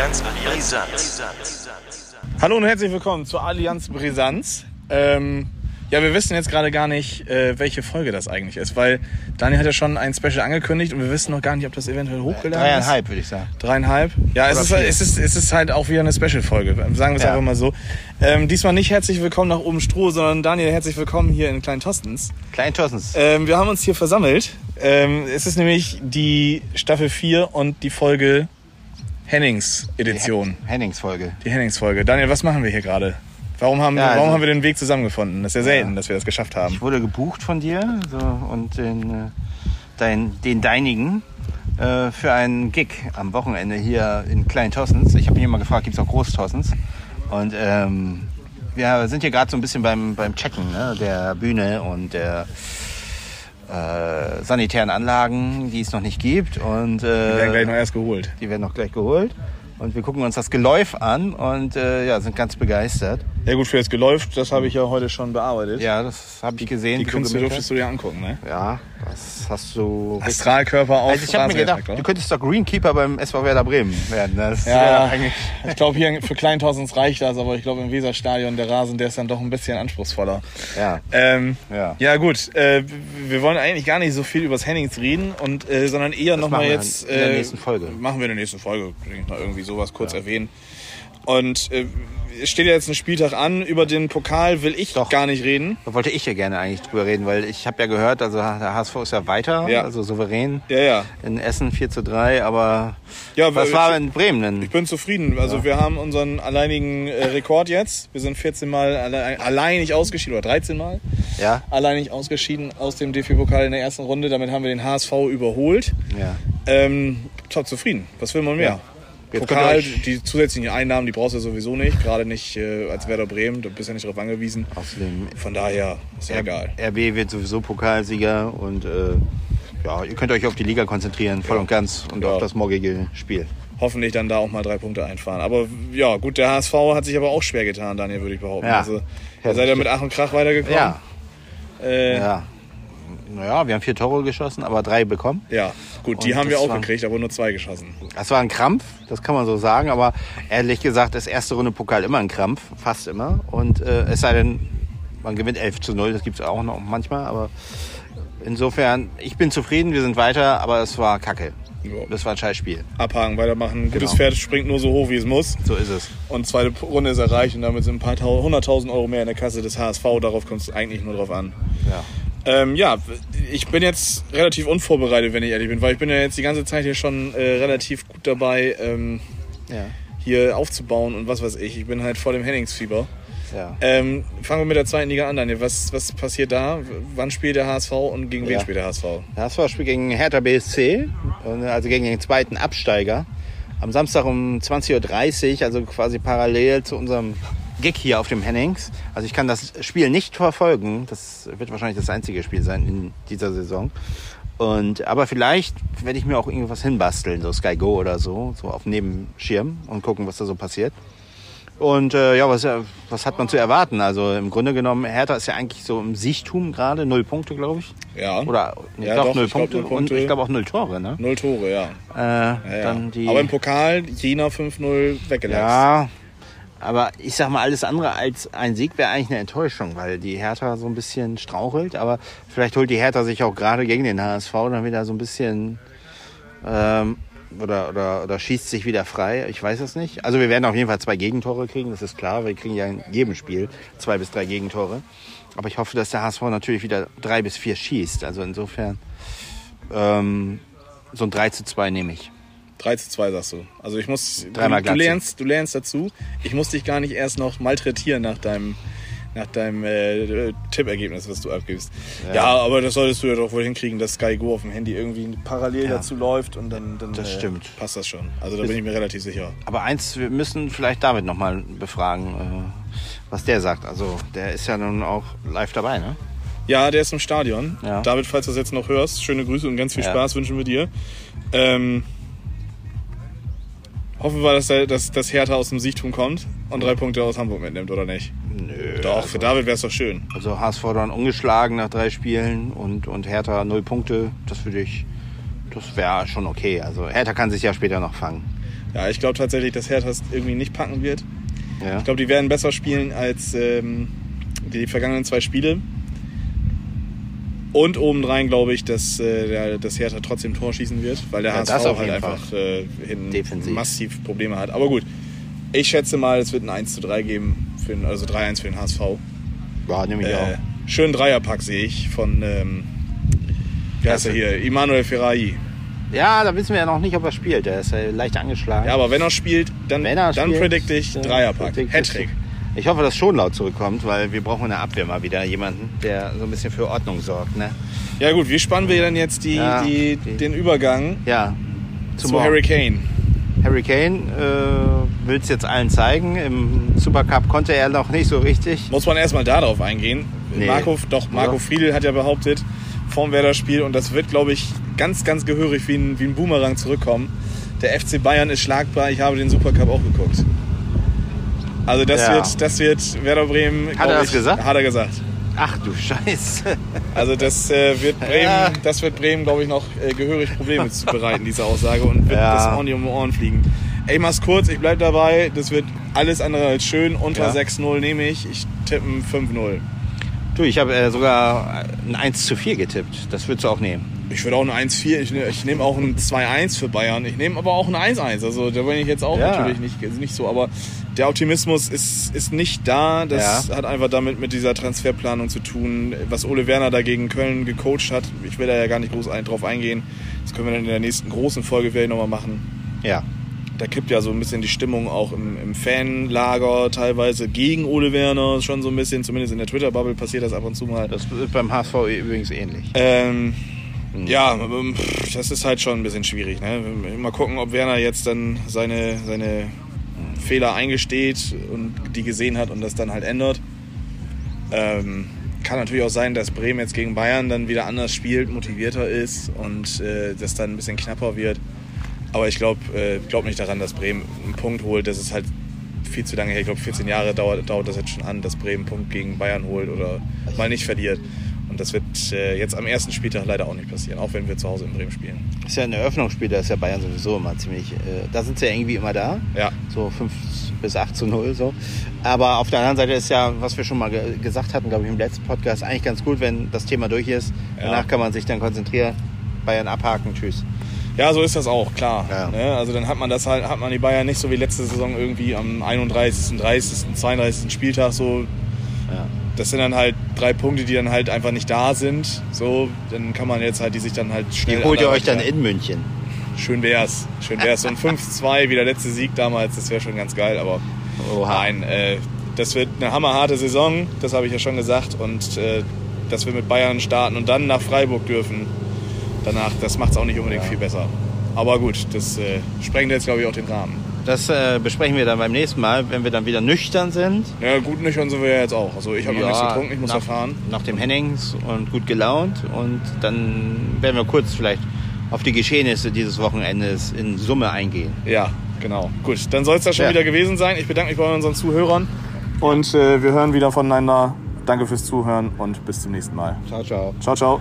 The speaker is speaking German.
Allianz Brisanz. Hallo und herzlich willkommen zur Allianz Brisanz. Ähm, ja, wir wissen jetzt gerade gar nicht, äh, welche Folge das eigentlich ist, weil Daniel hat ja schon ein Special angekündigt und wir wissen noch gar nicht, ob das eventuell hochgeladen ist. Dreieinhalb, würde ich sagen. Dreieinhalb? Ja, es ist, vier. es, ist, es ist halt auch wieder eine Special-Folge. Sagen wir es Ja. einfach mal so. Ähm, diesmal nicht herzlich willkommen nach oben Stroh, sondern Daniel, herzlich willkommen hier in Klein Tostens. Klein Tossens. Ähm, wir haben uns hier versammelt. Ähm, es ist nämlich die Staffel 4 und die Folge Hennings-Edition. Hennings-Folge. Die Hennings-Folge. Daniel, was machen wir hier gerade? Warum, haben, Ja, warum also- haben wir den Weg zusammengefunden? Das ist ja selten, dass wir das geschafft haben. Ich wurde gebucht von dir so, und den, äh, dein, den deinigen äh, für einen Gig am Wochenende hier in Klein Tossens. Ich habe mich immer gefragt, gibt es auch Groß Tossens? Und ähm, wir sind hier gerade so ein bisschen beim, beim Checken ne, der Bühne und der äh, sanitären Anlagen, die es noch nicht gibt. Und, äh, Wir werden gleich noch erst geholt. die werden noch gleich geholt. Und wir gucken uns das Geläuf an und äh, ja, sind ganz begeistert. Ja gut, für das Geläuf, das habe ich ja heute schon bearbeitet. Ja, das habe ich gesehen. Die Künste gemäht durftest du dir angucken, ne? Ja, das hast du. Astralkörper auf Also ich habe mir gedacht, du könntest doch Greenkeeper beim SV Werder Bremen werden. Das wäre Ja, eigentlich. ich glaube hier für Kleintausends reicht das, aber ich glaube im Weserstadion der Rasen, der ist dann doch ein bisschen anspruchsvoller. Ja. Ähm, Ja. ja gut, äh, wir wollen eigentlich gar nicht so viel über das Hennings reden, und, äh, sondern eher nochmal jetzt... in der äh, nächsten Folge. Machen wir in der nächsten Folge, denke ich mal, irgendwie sowas kurz erwähnen. Und äh, es steht ja jetzt ein Spieltag an, über den Pokal will ich Doch. gar nicht reden. Da wollte ich ja gerne eigentlich drüber reden, weil ich habe ja gehört, also der HSV ist ja weiter, Ja. also souverän. Ja, ja. In Essen 4 zu 3, aber Ja, was weil- war in Bremen denn? Ich bin zufrieden. Also wir haben unseren alleinigen äh, Rekord jetzt. Wir sind 14 Mal alle, alleinig ausgeschieden, oder 13 Mal Ja? alleinig ausgeschieden aus dem DFB-Pokal in der ersten Runde. Damit haben wir den HSV überholt. Ja. Ähm, top zufrieden. Was will man mehr? Jetzt Pokal, die zusätzlichen Einnahmen, die brauchst du sowieso nicht. Gerade nicht äh, als Werder Bremen. Du bist ja nicht darauf angewiesen. Außerdem, Von daher ist ja egal. RB wird sowieso Pokalsieger und äh, ja, ihr könnt euch auf die Liga konzentrieren, voll und ganz und Ja. auf das morgige Spiel. Hoffentlich dann da auch mal drei Punkte einfahren. Aber ja, gut, der HSV hat sich aber auch schwer getan, Daniel, würde ich behaupten. Ja. Also, ihr seid ja mit Ach und Krach weitergekommen. Ja, Äh, ja. Naja, wir haben vier Tore geschossen, aber drei bekommen. Ja, gut, die Und haben wir auch war- gekriegt, aber nur zwei geschossen. Das war ein Krampf, das kann man so sagen, aber ehrlich gesagt ist erste Runde Pokal immer ein Krampf, fast immer. Und äh, es sei denn, man gewinnt 11 zu 0, das gibt es auch noch manchmal, aber insofern, ich bin zufrieden, wir sind weiter, aber es war kacke. Ja. Das war ein scheiß Spiel. Abhaken, weitermachen. Gutes Genau. Pferd springt nur so hoch, wie es muss. So ist es. Und zweite Runde ist erreicht und damit sind ein paar tau- hunderttausend Euro mehr in der Kasse des HSV. Darauf kommt es eigentlich nur drauf an. Ja. Ähm, ja, ich bin jetzt relativ unvorbereitet, wenn ich ehrlich bin, weil ich bin ja jetzt die ganze Zeit hier schon äh, relativ gut dabei, ähm, Ja. hier aufzubauen und was weiß ich. Ich bin halt voll im Henningsfieber. ja. Ähm, fangen wir mit der zweiten Liga an, Daniel. Was, was passiert da? Wann spielt der HSV und gegen wen Ja. spielt der HSV? Das war das Spiel gegen Hertha BSC, also gegen den zweiten Absteiger. Am Samstag um 20.30 Uhr, also quasi parallel zu unserem Gig hier auf dem Hennings. Also ich kann das Spiel nicht verfolgen. Das wird wahrscheinlich das einzige Spiel sein in dieser Saison. Und, aber vielleicht werde ich mir auch irgendwas hinbasteln, so Sky Go oder so, so auf Nebenschirm und gucken, was da so passiert. Und äh, ja, was, was hat man zu erwarten? Also im Grunde genommen, Hertha ist ja eigentlich so im Siechtum gerade, null Punkte, glaube ich. Ja. Oder nee, Ja, doch, doch, null ich glaub, Punkte. null Punkte. Und ich glaube auch null Tore, ne? Null Tore, ja. Äh, Ja, ja. Dann die, Aber im Pokal Jena 5-0 weggelassen. ja, aber ich sag mal, alles andere als ein Sieg wäre eigentlich eine Enttäuschung, weil die Hertha so ein bisschen strauchelt. Aber vielleicht holt die Hertha sich auch gerade gegen den HSV dann wieder so ein bisschen ähm, oder, oder, oder schießt sich wieder frei. Ich weiß es nicht. Also wir werden auf jeden Fall zwei Gegentore kriegen, das ist klar. Wir kriegen ja in jedem Spiel zwei bis drei Gegentore. Aber ich hoffe, dass der HSV natürlich wieder drei bis vier schießt. Also insofern ähm, so ein 3 zu 2 nehme ich. 3 zu 2 sagst du. Also ich muss. Dreimal du, du, lernst, du lernst dazu. Ich muss dich gar nicht erst noch malträtieren nach deinem, nach deinem äh, Tippergebnis, was du abgibst. Ja. aber das solltest du ja doch wohl hinkriegen, dass Sky Go auf dem Handy irgendwie parallel Ja. dazu läuft und dann, dann Das äh, stimmt. passt das schon. Also da bin ich mir relativ sicher. Aber eins, wir müssen vielleicht David nochmal befragen, äh, was der sagt. Also der ist ja nun auch live dabei, ne? Ja, der ist im Stadion. Ja. David, falls du das jetzt noch hörst, schöne Grüße und ganz viel Ja. Spaß wünschen wir dir. Ähm, hoffen wir, dass, der, dass, dass Hertha aus dem Siechtum kommt und drei Punkte aus Hamburg mitnimmt, oder nicht? Nö. Doch, für David wäre es doch schön. Also HSV dann ungeschlagen nach drei Spielen und, und Hertha null Punkte. Das würde ich, das wäre schon okay. Also Hertha kann sich ja später noch fangen. Ja, ich glaube tatsächlich, dass Hertha es irgendwie nicht packen wird. Ja. Ich glaube, die werden besser spielen als ähm, die vergangenen zwei Spiele. Und obendrein glaube ich, dass, äh, der, dass Hertha trotzdem Tor schießen wird, weil der Ja, HSV halt einfach äh, hinten massiv Probleme hat. Aber gut, ich schätze mal, es wird ein 1 zu 3 geben, für den, also 3-1 für den HSV. ja, nehme ich Äh, auch. schönen Dreierpack sehe ich von, ähm, wie heißt er hier, Immanuel Ferrari. Ja, da wissen wir ja noch nicht, ob er spielt. Der ist ja leicht angeschlagen. Ja, aber wenn er spielt, dann, Wenn er dann predict ich Dreierpack, Hattrick. Ich hoffe, dass Schonlaut zurückkommt, weil wir brauchen in der Abwehr mal wieder jemanden, der so ein bisschen für Ordnung sorgt. Ne? Ja gut, wie spannen wir denn jetzt die, Ja, die, die- den Übergang Ja, zu Kane? Harry Kane äh, will es jetzt allen zeigen. Im Supercup konnte er noch nicht so richtig. Muss man erstmal darauf eingehen. Nee. Marco, doch, Marco Ja. Friedl hat ja behauptet, vorm Werder-Spiel, und das wird, glaube ich, ganz, ganz gehörig wie ein, wie ein Boomerang zurückkommen. Der FC Bayern ist schlagbar, ich habe den Supercup auch geguckt. Also das Ja. wird, das wird Werder Bremen. Hat er das ich, gesagt? Hat er gesagt. Ach du Scheiße. Also das äh, wird Bremen, Ja. das wird Bremen, glaube ich, noch äh, gehörig Probleme zu bereiten, diese Aussage, und wird Ja. das ordentlich um die Ohren fliegen. Ey, mach's kurz, ich bleib dabei. Das wird alles andere als schön. Unter Ja. 6-0 nehme ich. Ich tippe ein 5-0. Du, ich habe äh, sogar ein 1 zu 4 getippt. Das würdest du auch nehmen. Ich würde auch ein 1-4, ich, ne- ich nehme auch ein 2-1 für Bayern. Ich nehme aber auch ein 1-1. Also da bin ich jetzt auch Ja. natürlich nicht, nicht so. Aber der Optimismus ist, ist nicht da. Das Ja. hat einfach damit mit dieser Transferplanung zu tun, was Ole Werner dagegen Köln gecoacht hat. Ich will da ja gar nicht groß ein, drauf eingehen. Das können wir dann in der nächsten großen Folge vielleicht nochmal machen. Ja. Da kippt ja so ein bisschen die Stimmung auch im, im Fanlager teilweise gegen Ole Werner. Schon so ein bisschen, zumindest in der Twitter-Bubble passiert das ab und zu mal. Das ist beim HSV übrigens ähnlich. Ähm, ja, ähm, das ist halt schon ein bisschen schwierig. Ne? Mal gucken, ob Werner jetzt dann seine, seine Fehler eingesteht und die gesehen hat und das dann halt ändert. Ähm, kann natürlich auch sein, dass Bremen jetzt gegen Bayern dann wieder anders spielt, motivierter ist und äh, das dann ein bisschen knapper wird. Aber ich glaube äh, glaub nicht daran, dass Bremen einen Punkt holt. Das ist halt viel zu lange her. Ich glaube, 14 Jahre dauert, dauert das jetzt schon an, dass Bremen einen Punkt gegen Bayern holt oder mal nicht verliert. Und das wird äh, jetzt am ersten Spieltag leider auch nicht passieren, auch wenn wir zu Hause in Bremen spielen. Ist ja ein Eröffnungsspiel, da ist ja Bayern sowieso immer ziemlich. Äh, da sind sie ja irgendwie immer da. Ja, So 5 bis 8 zu 0 so. Aber auf der anderen Seite ist ja, was wir schon mal ge gesagt hatten, glaube ich, im letzten Podcast, eigentlich ganz gut, wenn das Thema durch ist. Ja. Danach kann man sich dann konzentrieren. Bayern abhaken, tschüss. ja so ist das auch, klar. Ja. Ne? Also dann hat man das halt, hat man die Bayern nicht so wie letzte Saison irgendwie am 31., 30., 32. Spieltag so Ja. das sind dann halt drei Punkte, die dann halt einfach nicht da sind. So, dann kann man jetzt halt, die sich dann halt schnell. Die holt ihr euch dann in München. Schön wär's. Schön wär's. So ein 5-2 wie der letzte Sieg damals, das wäre schon ganz geil, aber Oha. nein, äh, das wird eine hammerharte Saison, das habe ich ja schon gesagt. Und äh, dass wir mit Bayern starten und dann nach Freiburg dürfen, danach, das macht es auch nicht unbedingt viel besser. Aber gut, das äh, sprengt jetzt, glaube ich, auch den Rahmen. Das äh, besprechen wir dann beim nächsten Mal, wenn wir dann wieder nüchtern sind. Ja, gut nüchtern sind wir ja jetzt auch. Also ich habe noch nichts getrunken, ich muss nach, erfahren. Nach dem Hennings und gut gelaunt. Und dann werden wir kurz vielleicht auf die Geschehnisse dieses Wochenendes in Summe eingehen. Ja, genau. Gut, dann soll es das schon Ja. wieder gewesen sein. Ich bedanke mich bei unseren Zuhörern und äh, wir hören wieder voneinander. Danke fürs Zuhören und bis zum nächsten Mal. Ciao, ciao. Ciao, ciao.